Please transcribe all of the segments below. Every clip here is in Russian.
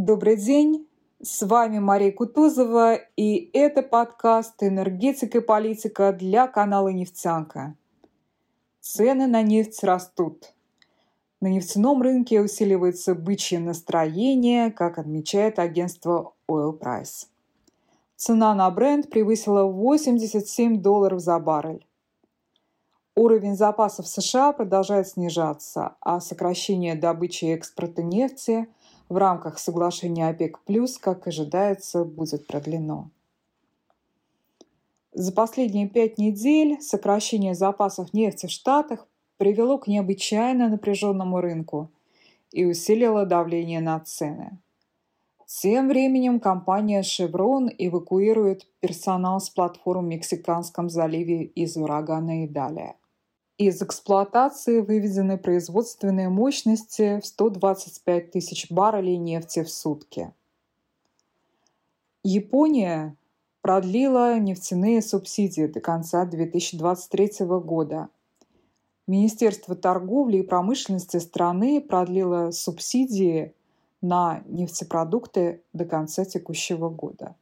Добрый день, с вами Мария Кутузова, и это подкаст «Энергетика и политика» для канала «Нефтянка». Цены на нефть растут. На нефтяном рынке усиливается бычье настроение, как отмечает агентство Oil Price. Цена на бренд превысила 87 долларов за баррель. Уровень запасов США продолжает снижаться, а сокращение добычи и экспорта нефти в рамках соглашения ОПЕК+, как ожидается, будет продлено. За последние пять недель сокращение запасов нефти в Штатах привело к необычайно напряженному рынку и усилило давление на цены. Тем временем компания Chevron эвакуирует персонал с платформ в Мексиканском заливе из урагана и далее. Из эксплуатации выведены производственные мощности в 125 тысяч баррелей нефти в сутки. Япония продлила нефтяные субсидии до конца 2023 года. Министерство торговли и промышленности страны продлило субсидии на нефтепродукты до конца текущего года,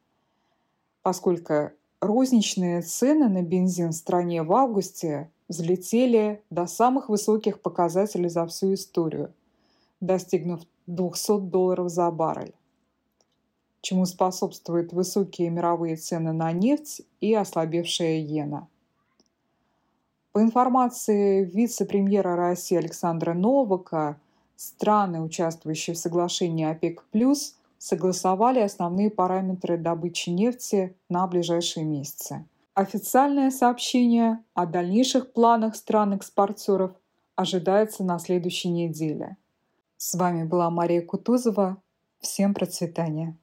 поскольку розничные цены на бензин в стране в августе взлетели до самых высоких показателей за всю историю, достигнув 200 долларов за баррель, чему способствуют высокие мировые цены на нефть и ослабевшая иена. По информации вице-премьера России Александра Новака, страны, участвующие в соглашении ОПЕК+, согласовали основные параметры добычи нефти на ближайшие месяцы – Официальное сообщение о дальнейших планах стран-экспортеров ожидается на следующей неделе. С вами была Мария Кутузова. Всем процветания!